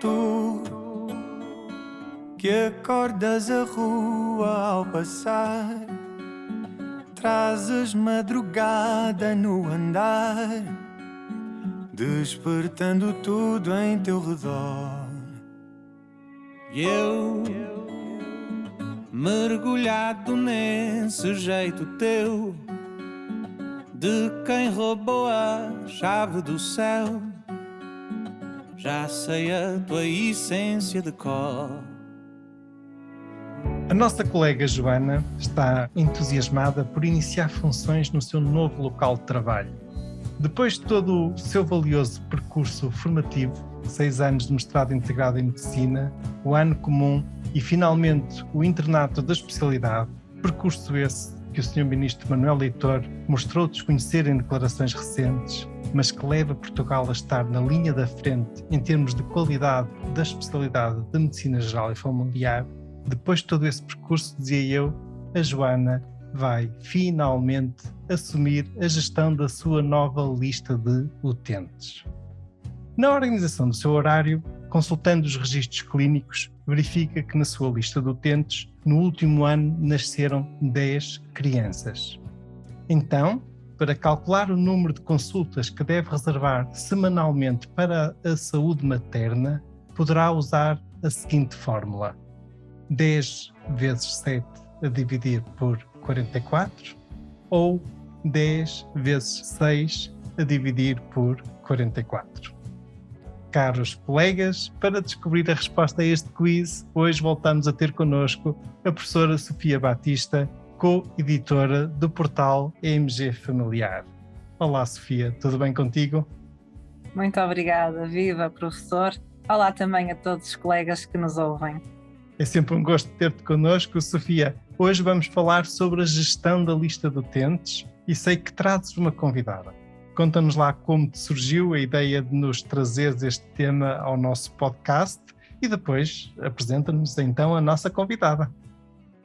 Tu que acordas a rua ao passar, trazes madrugada no andar, despertando tudo em teu redor. E eu, mergulhado nesse jeito teu, de quem roubou a chave do céu, já sei a tua essência de cor. A nossa colega Joana está entusiasmada por iniciar funções no seu novo local de trabalho. Depois de todo o seu valioso percurso formativo, seis anos de mestrado integrado em Medicina, o ano comum e finalmente o internato da especialidade, percurso esse que o Sr. Ministro Manuel Leitor mostrou desconhecer em declarações recentes, mas que leva Portugal a estar na linha da frente em termos de qualidade da especialidade de Medicina Geral e Familiar, depois de todo esse percurso, dizia eu, a Joana vai finalmente assumir a gestão da sua nova lista de utentes. Na organização do seu horário, consultando os registros clínicos, verifica que na sua lista de utentes, no último ano, nasceram 10 crianças. Então, para calcular o número de consultas que deve reservar semanalmente para a saúde materna, poderá usar a seguinte fórmula: 10 vezes 7 a dividir por 44 ou 10 vezes 6 a dividir por 44. Caros colegas, para descobrir a resposta a este quiz, hoje voltamos a ter connosco a professora Sofia Batista, co-editora do portal EMG Familiar. Olá, Sofia, tudo bem contigo? Muito obrigada, viva professor. Olá também a todos os colegas que nos ouvem. É sempre um gosto ter-te connosco, Sofia. Hoje vamos falar sobre a gestão da lista de utentes e sei que trazes uma convidada. Conta-nos lá como te surgiu a ideia de nos trazer este tema ao nosso podcast e depois apresenta-nos então a nossa convidada.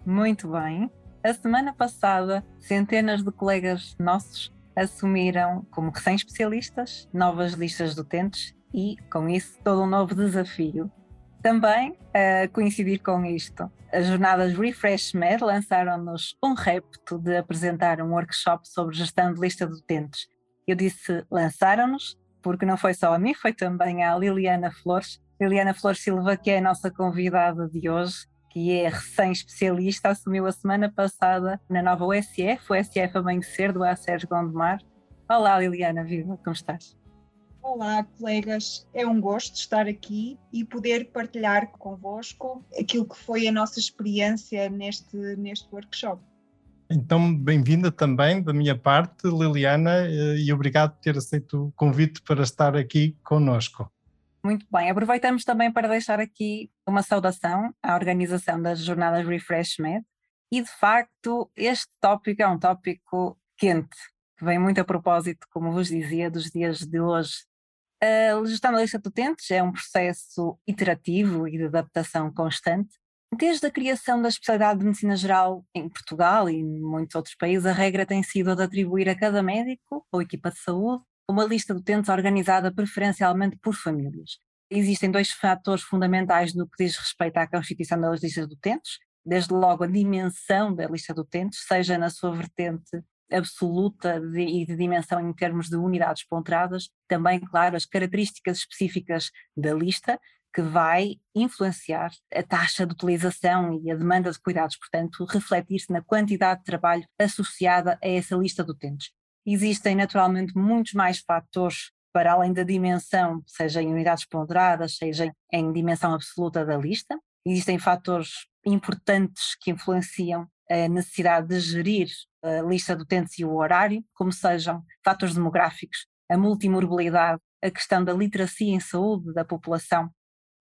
Muito bem. A semana passada, centenas de colegas nossos assumiram como recém-especialistas novas listas de utentes e, com isso, todo um novo desafio. Também, a coincidir com isto, as jornadas Refresh Med lançaram-nos um repto de apresentar um workshop sobre gestão de lista de utentes. Eu disse lançaram-nos, porque não foi só a mim, foi também a Liliana Flores. Liliana Flores Silva, que é a nossa convidada de hoje, que é recém-especialista, assumiu a semana passada na nova USF, o USF Amanhecer, do Sérgio Gondomar. Olá Liliana, viva, como estás? Olá, colegas. É um gosto estar aqui e poder partilhar convosco aquilo que foi a nossa experiência neste, neste workshop. Então, bem-vinda também da minha parte, Liliana, e obrigado por ter aceito o convite para estar aqui conosco. Muito bem, aproveitamos também para deixar aqui uma saudação à organização das jornadas Refresh Med e, de facto, este tópico é um tópico quente, que vem muito a propósito, como vos dizia, dos dias de hoje. A gestão da lista de utentes é um processo iterativo e de adaptação constante. Desde a criação da especialidade de medicina geral em Portugal e em muitos outros países, a regra tem sido a de atribuir a cada médico ou equipa de saúde uma lista de utentes organizada preferencialmente por famílias. Existem dois fatores fundamentais no que diz respeito à constituição das listas de utentes, desde logo a dimensão da lista de utentes, seja na sua vertente absoluta de, e de dimensão em termos de unidades ponderadas, também, claro, as características específicas da lista, que vai influenciar a taxa de utilização e a demanda de cuidados, portanto, refletir-se na quantidade de trabalho associada a essa lista de utentes. Existem naturalmente muitos mais fatores para além da dimensão, seja em unidades ponderadas, seja em dimensão absoluta da lista. Existem fatores importantes que influenciam a necessidade de gerir a lista de utentes e o horário, como sejam fatores demográficos, a multimorbilidade, a questão da literacia em saúde da população,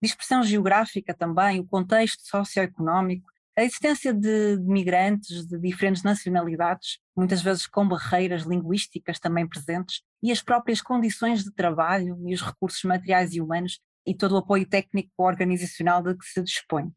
dispersão geográfica também, o contexto socioeconómico, a existência de, migrantes de diferentes nacionalidades, muitas vezes com barreiras linguísticas também presentes, e as próprias condições de trabalho e os recursos materiais e humanos e todo o apoio técnico organizacional de que se dispõe.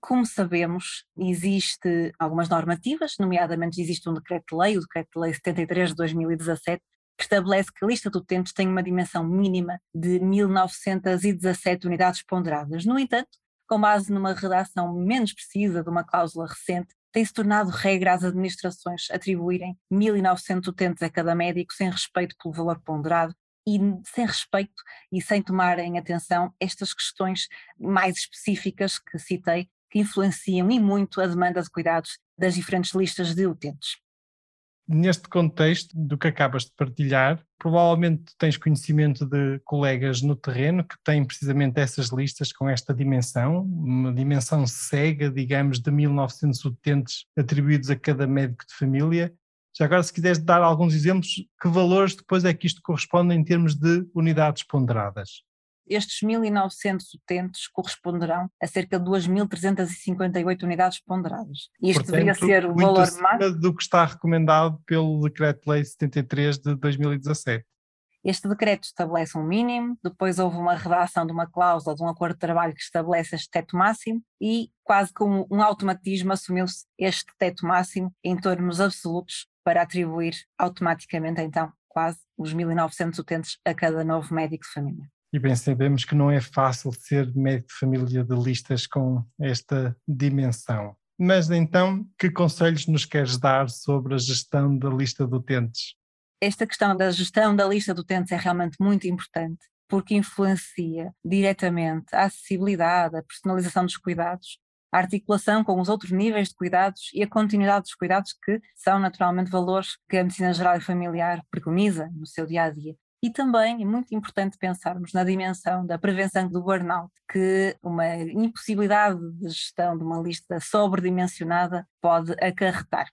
Como sabemos, existe algumas normativas, nomeadamente existe um decreto-lei, o decreto-lei 73 de 2017, que estabelece que a lista de utentes tem uma dimensão mínima de 1917 unidades ponderadas. No entanto, com base numa redação menos precisa de uma cláusula recente, tem-se tornado regra às administrações atribuírem 1.900 utentes a cada médico sem respeito pelo valor ponderado e sem respeito e sem tomarem atenção estas questões mais específicas que citei, que influenciam e muito a demanda de cuidados das diferentes listas de utentes. Neste contexto do que acabas de partilhar, provavelmente tens conhecimento de colegas no terreno que têm precisamente essas listas com esta dimensão, uma dimensão cega, digamos, de 1900 utentes atribuídos a cada médico de família. Já agora, se quiseres dar alguns exemplos, que valores depois é que isto corresponde em termos de unidades ponderadas? Estes 1.900 utentes corresponderão a cerca de 2.358 unidades ponderadas. Isto Portanto, deveria ser o valor máximo. do que está recomendado pelo Decreto-Lei 73 de 2017. Este decreto estabelece um mínimo, depois houve uma redação de uma cláusula de um acordo de trabalho que estabelece este teto máximo e, quase como um automatismo, assumiu-se este teto máximo em termos absolutos para atribuir automaticamente, então, quase os 1.900 utentes a cada novo médico de família. E bem sabemos que não é fácil ser médico de família de listas com esta dimensão. Mas então, que conselhos nos queres dar sobre a gestão da lista de utentes? Esta questão da gestão da lista de utentes é realmente muito importante, porque influencia diretamente a acessibilidade, a personalização dos cuidados, a articulação com os outros níveis de cuidados e a continuidade dos cuidados, que são naturalmente valores que a medicina geral e familiar preconiza no seu dia a dia. E também é muito importante pensarmos na dimensão da prevenção do burnout, que uma impossibilidade de gestão de uma lista sobredimensionada pode acarretar.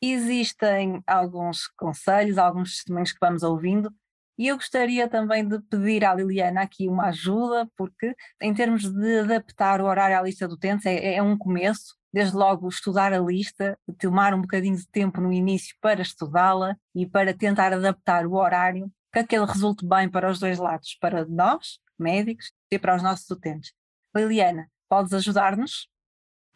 Existem alguns conselhos, alguns testemunhos que vamos ouvindo, e eu gostaria também de pedir à Liliana aqui uma ajuda, porque em termos de adaptar o horário à lista do utentes é, é um começo, desde logo estudar a lista, tomar um bocadinho de tempo no início para estudá-la e para tentar adaptar o horário que aquele resulte bem para os dois lados, para nós, médicos, e para os nossos utentes. Liliana, podes ajudar-nos?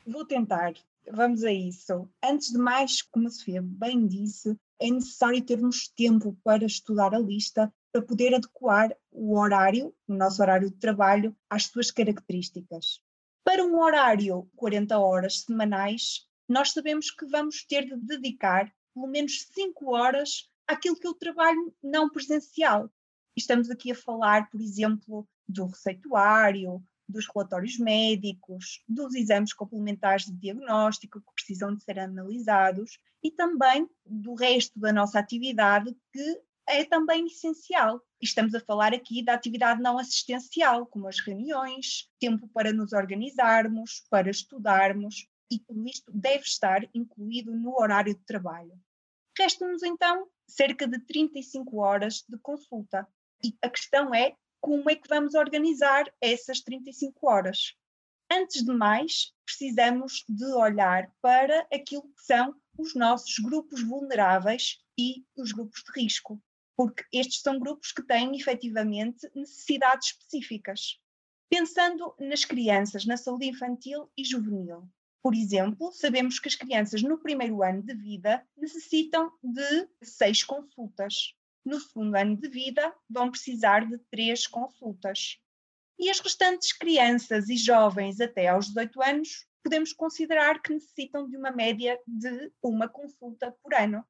Vou tentar. Vamos a isso. Antes de mais, como a Sofia bem disse, é necessário termos tempo para estudar a lista, para poder adequar o horário, o nosso horário de trabalho, às suas características. Para um horário 40 horas semanais, nós sabemos que vamos ter de dedicar pelo menos 5 horas àquilo que eu trabalho não presencial. Estamos aqui a falar, por exemplo, do receituário, dos relatórios médicos, dos exames complementares de diagnóstico que precisam de ser analisados e também do resto da nossa atividade que é também essencial. Estamos a falar aqui da atividade não assistencial, como as reuniões, tempo para nos organizarmos, para estudarmos, e tudo isto deve estar incluído no horário de trabalho. Resta-nos então cerca de 35 horas de consulta. E a questão é como é que vamos organizar essas 35 horas. Antes de mais, precisamos de olhar para aquilo que são os nossos grupos vulneráveis e os grupos de risco, porque estes são grupos que têm efetivamente necessidades específicas. Pensando nas crianças, na saúde infantil e juvenil, por exemplo, sabemos que as crianças no primeiro ano de vida necessitam de seis consultas. No segundo ano de vida, vão precisar de três consultas. E as restantes crianças e jovens até aos 18 anos, podemos considerar que necessitam de uma média de uma consulta por ano.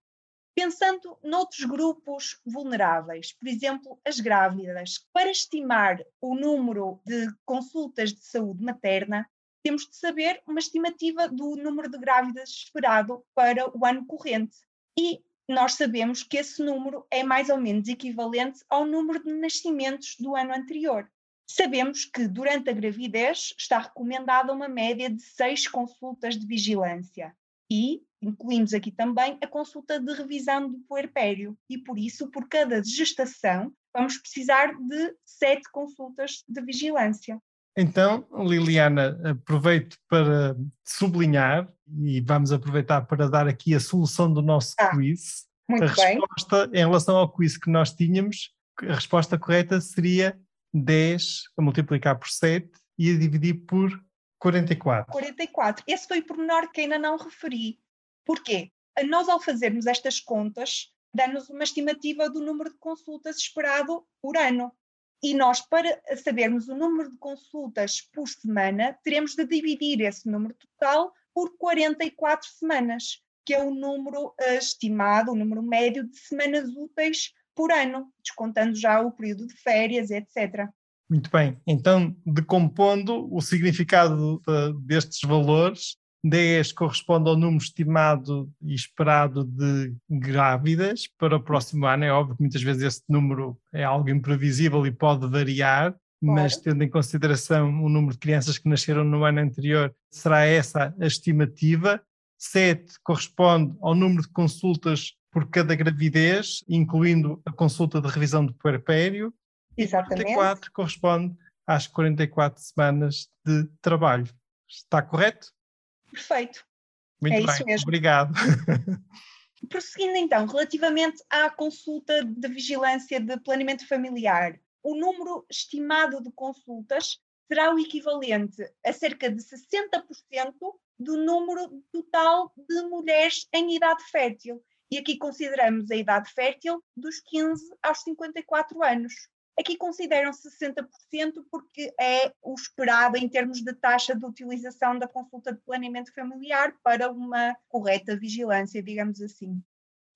Pensando noutros grupos vulneráveis, por exemplo, as grávidas, para estimar o número de consultas de saúde materna, temos de saber uma estimativa do número de grávidas esperado para o ano corrente. E nós sabemos que esse número é mais ou menos equivalente ao número de nascimentos do ano anterior. Sabemos que durante a gravidez está recomendada uma média de seis consultas de vigilância. E incluímos aqui também a consulta de revisão do puerpério. E por isso, por cada gestação, vamos precisar de sete consultas de vigilância. Então, Liliana, aproveito para sublinhar e vamos aproveitar para dar aqui a solução do nosso ah, quiz. Muito a bem. resposta, em relação ao quiz que nós tínhamos, a resposta correta seria 10 a multiplicar por 7 e a dividir por 44. 44. Esse foi o pormenor que ainda não referi. Porquê? Nós, ao fazermos estas contas, dá-nos uma estimativa do número de consultas esperado por ano. E nós, para sabermos o número de consultas por semana, teremos de dividir esse número total por 44 semanas, que é o número uh, estimado, o número médio de semanas úteis por ano, descontando já o período de férias, etc. Muito bem. Então, decompondo o significado de, destes valores, 10 corresponde ao número estimado e esperado de grávidas para o próximo ano. É óbvio que muitas vezes esse número é algo imprevisível e pode variar, mas tendo em consideração o número de crianças que nasceram no ano anterior, será essa a estimativa. 7 corresponde ao número de consultas por cada gravidez, incluindo a consulta de revisão do puerpério. Exatamente. E 44 corresponde às 44 semanas de trabalho. Está correto? Perfeito. Muito é bem, isso mesmo. obrigado. Prosseguindo então, relativamente à consulta de vigilância de planeamento familiar, o número estimado de consultas será o equivalente a cerca de 60% do número total de mulheres em idade fértil. E aqui consideramos a idade fértil dos 15 aos 54 anos. Aqui consideram 60% porque é o esperado em termos de taxa de utilização da consulta de planeamento familiar para uma correta vigilância, digamos assim.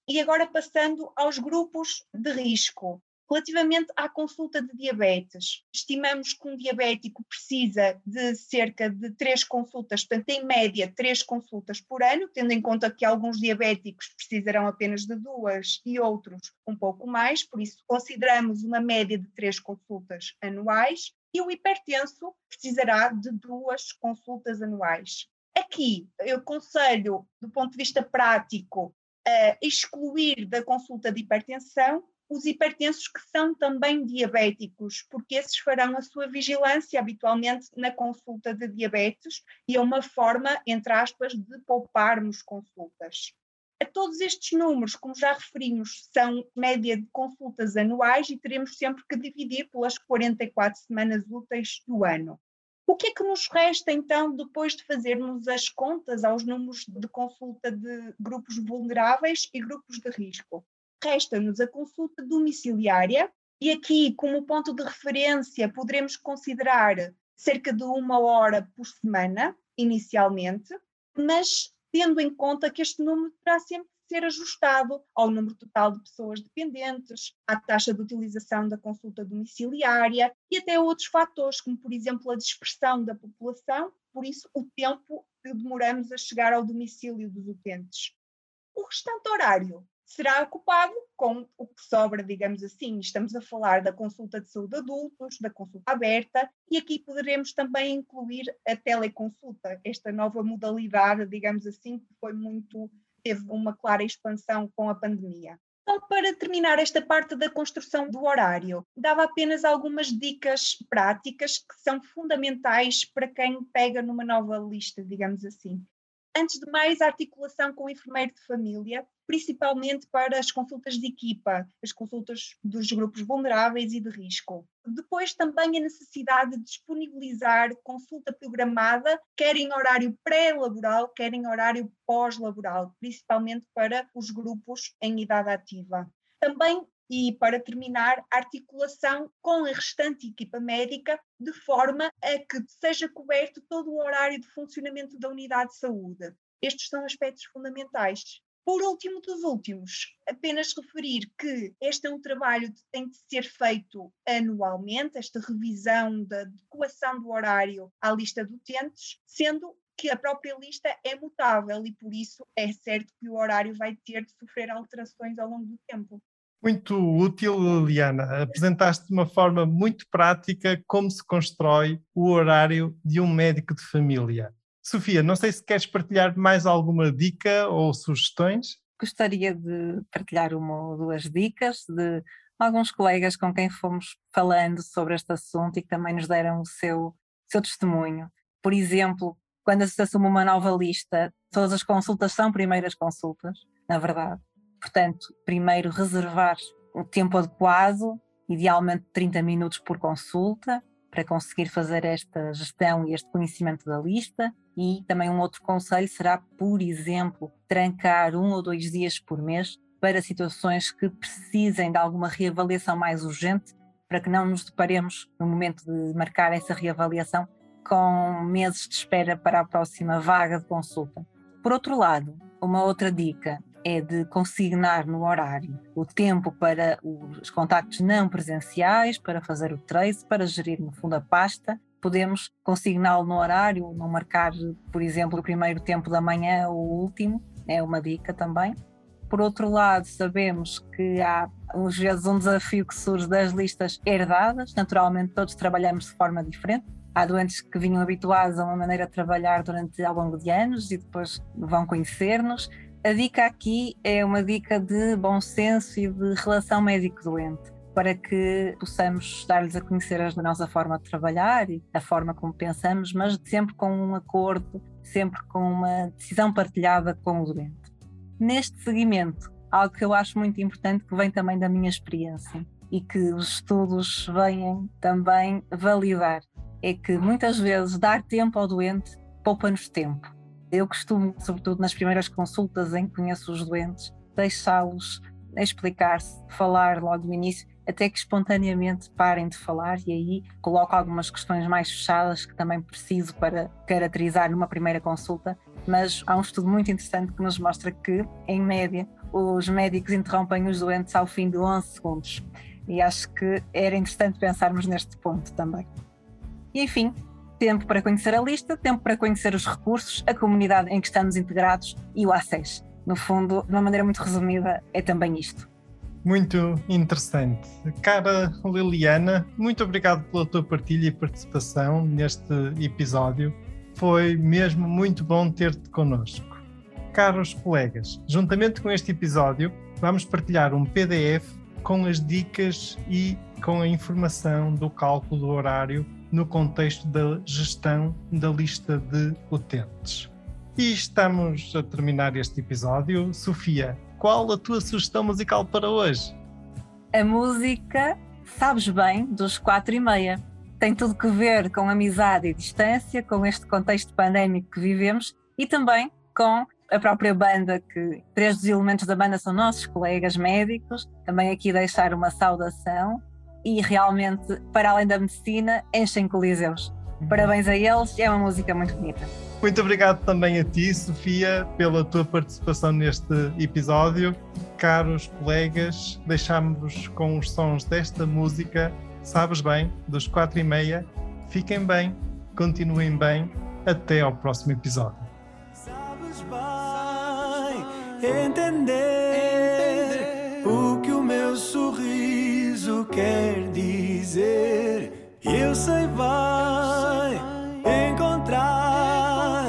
E agora passando aos grupos de risco. Relativamente à consulta de diabetes, estimamos que um diabético precisa de cerca de três consultas, portanto, em média, três consultas por ano, tendo em conta que alguns diabéticos precisarão apenas de duas e outros um pouco mais, por isso consideramos uma média de três consultas anuais, e o hipertenso precisará de duas consultas anuais. Aqui, eu aconselho, do ponto de vista prático, a excluir da consulta de hipertensão os hipertensos que são também diabéticos, porque esses farão a sua vigilância habitualmente na consulta de diabetes e é uma forma, entre aspas, de pouparmos consultas. A todos estes números, como já referimos, são média de consultas anuais e teremos sempre que dividir pelas 44 semanas úteis do ano. O que é que nos resta então depois de fazermos as contas aos números de consulta de grupos vulneráveis e grupos de risco? Resta-nos a consulta domiciliária, e aqui, como ponto de referência, poderemos considerar cerca de uma hora por semana, inicialmente, mas tendo em conta que este número terá sempre de ser ajustado ao número total de pessoas dependentes, à taxa de utilização da consulta domiciliária e até outros fatores, como por exemplo a dispersão da população, por isso o tempo que demoramos a chegar ao domicílio dos utentes. O restante horário será ocupado com o que sobra, digamos assim. Estamos a falar da consulta de saúde adultos, da consulta aberta, e aqui poderemos também incluir a teleconsulta, esta nova modalidade, digamos assim, que foi muito, teve uma clara expansão com a pandemia. Então, para terminar esta parte da construção do horário, dava apenas algumas dicas práticas que são fundamentais para quem pega numa nova lista, digamos assim. Antes de mais, a articulação com o enfermeiro de família, principalmente para as consultas de equipa, as consultas dos grupos vulneráveis e de risco. Depois, também a necessidade de disponibilizar consulta programada, quer em horário pré-laboral, quer em horário pós-laboral, principalmente para os grupos em idade ativa. Também e, para terminar, a articulação com a restante equipa médica, de forma a que seja coberto todo o horário de funcionamento da unidade de saúde. Estes são aspectos fundamentais. Por último dos últimos, apenas referir que este é um trabalho que tem de ser feito anualmente, esta revisão da adequação do horário à lista de utentes, sendo que a própria lista é mutável e por isso é certo que o horário vai ter de sofrer alterações ao longo do tempo. Muito útil, Liliana. Apresentaste de uma forma muito prática como se constrói o horário de um médico de família. Sofia, não sei se queres partilhar mais alguma dica ou sugestões. Gostaria de partilhar uma ou duas dicas de alguns colegas com quem fomos falando sobre este assunto e que também nos deram o seu, seu testemunho. Por exemplo, quando se assume uma nova lista, todas as consultas são primeiras consultas, na verdade. Portanto, primeiro reservar o tempo adequado, idealmente 30 minutos por consulta, para conseguir fazer esta gestão e este conhecimento da lista. E também um outro conselho será, por exemplo, trancar um ou dois dias por mês para situações que precisem de alguma reavaliação mais urgente, para que não nos deparemos, no momento de marcar essa reavaliação, com meses de espera para a próxima vaga de consulta. Por outro lado, uma outra dica é de consignar no horário o tempo para os contactos não presenciais, para fazer o trace, para gerir no fundo a pasta. Podemos consigná-lo no horário, não marcar, por exemplo, o primeiro tempo da manhã ou o último, é uma dica também. Por outro lado, sabemos que há às vezes um desafio que surge das listas herdadas, naturalmente todos trabalhamos de forma diferente, há doentes que vinham habituados a uma maneira de trabalhar durante ao longo de anos e depois vão conhecer-nos a dica aqui é uma dica de bom senso e de relação médico-doente, para que possamos dar-lhes a conhecer a nossa forma de trabalhar e a forma como pensamos, mas sempre com um acordo, sempre com uma decisão partilhada com o doente. Neste seguimento, algo que eu acho muito importante que vem também da minha experiência e que os estudos vêm também validar, é que muitas vezes dar tempo ao doente poupa-nos tempo eu costumo, sobretudo nas primeiras consultas em que conheço os doentes, deixá-los explicar-se, falar logo no início, até que espontaneamente parem de falar e aí coloco algumas questões mais fechadas que também preciso para caracterizar numa primeira consulta, mas há um estudo muito interessante que nos mostra que, em média, os médicos interrompem os doentes ao fim de 11 segundos. E acho que era interessante pensarmos neste ponto também. E enfim, tempo para conhecer a lista, tempo para conhecer os recursos, a comunidade em que estamos integrados e o acesso. No fundo, de uma maneira muito resumida, é também isto. Muito interessante. Cara Liliana, muito obrigado pela tua partilha e participação neste episódio. Foi mesmo muito bom ter-te connosco. Caros colegas, juntamente com este episódio, vamos partilhar um PDF com as dicas e com a informação do cálculo do horário no contexto da gestão da lista de utentes. E estamos a terminar este episódio. Sofia, qual a tua sugestão musical para hoje? A música Sabes Bem, dos quatro e meia. Tem tudo que ver com amizade e distância, com este contexto pandémico que vivemos e também com a própria banda, que três dos elementos da banda são nossos colegas médicos. Também aqui deixar uma saudação e realmente, para além da medicina, enchem coliseus. Uhum. Parabéns a eles, é uma música muito bonita. Muito obrigado também a ti, Sofia, pela tua participação neste episódio. Caros colegas, deixamos-vos com os sons desta música, sabes bem, dos quatro e meia. Fiquem bem, continuem bem, até ao próximo episódio. Sabes bem entender quer dizer. Eu sei vai encontrar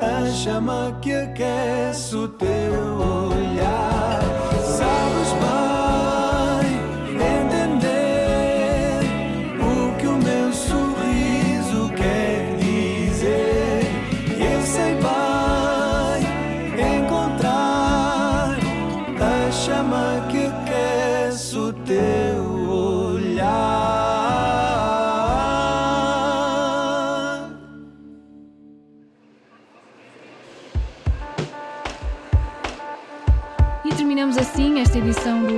a chama que aquece o teu olhar. Sabes bem entender o que o meu sorriso quer dizer. Eu sei bem encontrar a chama que aquece o teu assim